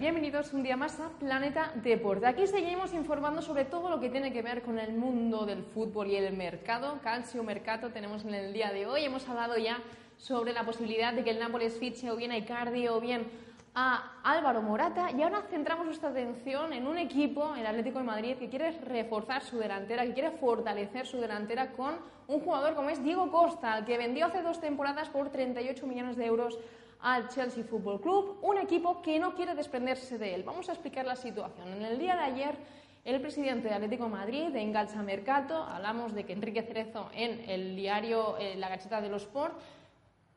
bienvenidos un día más a Planeta Deporte. Aquí seguimos informando sobre todo lo que tiene que ver con el mundo del fútbol y el mercado. Calcio Mercato tenemos en el día de hoy. Hemos hablado ya sobre la posibilidad de que el Nápoles fiche o bien a Icardi o bien a Álvaro Morata y ahora centramos nuestra atención en un equipo, el Atlético de Madrid, que quiere reforzar su delantera, que quiere fortalecer su delantera con un jugador como es Diego Costa, que vendió hace dos temporadas por 38 millones de euros al Chelsea Football Club, un equipo que no quiere desprenderse de él. Vamos a explicar la situación. En el día de ayer, el presidente de Atlético Madrid, de Engalcha Mercato, hablamos de que Enrique Cerezo en el diario eh, La Gacheta de los Sport,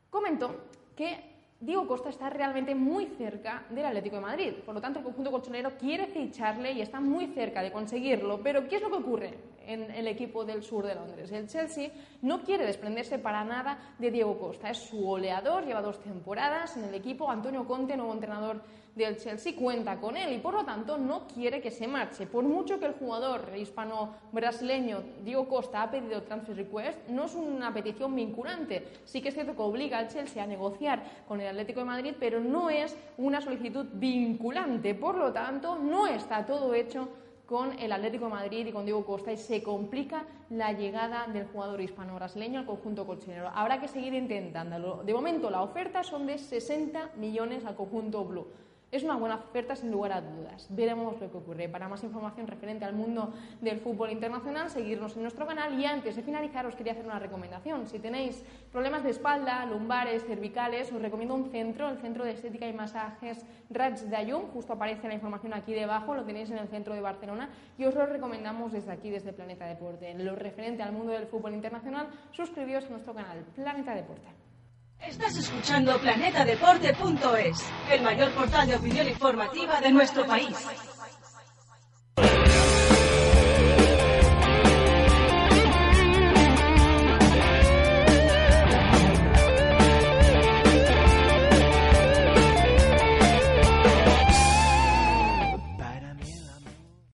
comentó que Diego Costa está realmente muy cerca del Atlético de Madrid. Por lo tanto, el conjunto colchonero quiere ficharle y está muy cerca de conseguirlo. Pero, ¿qué es lo que ocurre en el equipo del sur de Londres? El Chelsea no quiere desprenderse para nada de Diego Costa. Es su goleador, lleva dos temporadas en el equipo. Antonio Conte, nuevo entrenador del Chelsea cuenta con él y por lo tanto no quiere que se marche. Por mucho que el jugador hispano-brasileño Diego Costa ha pedido transfer request, no es una petición vinculante. Sí que es cierto que obliga al Chelsea a negociar con el Atlético de Madrid, pero no es una solicitud vinculante. Por lo tanto, no está todo hecho con el Atlético de Madrid y con Diego Costa y se complica la llegada del jugador hispano-brasileño al conjunto colchonero. Habrá que seguir intentándolo. De momento la oferta son de 60 millones al conjunto blue. Es una buena oferta sin lugar a dudas. Veremos lo que ocurre. Para más información referente al mundo del fútbol internacional, seguirnos en nuestro canal. Y antes de finalizar, os quería hacer una recomendación. Si tenéis problemas de espalda, lumbares, cervicales, os recomiendo un centro, el Centro de Estética y Masajes Rats de Ayun. Justo aparece la información aquí debajo, lo tenéis en el centro de Barcelona. Y os lo recomendamos desde aquí, desde Planeta Deporte. En lo referente al mundo del fútbol internacional, suscribíos a nuestro canal Planeta Deporte. Estás escuchando planetadeporte.es, el mayor portal de opinión informativa de nuestro país.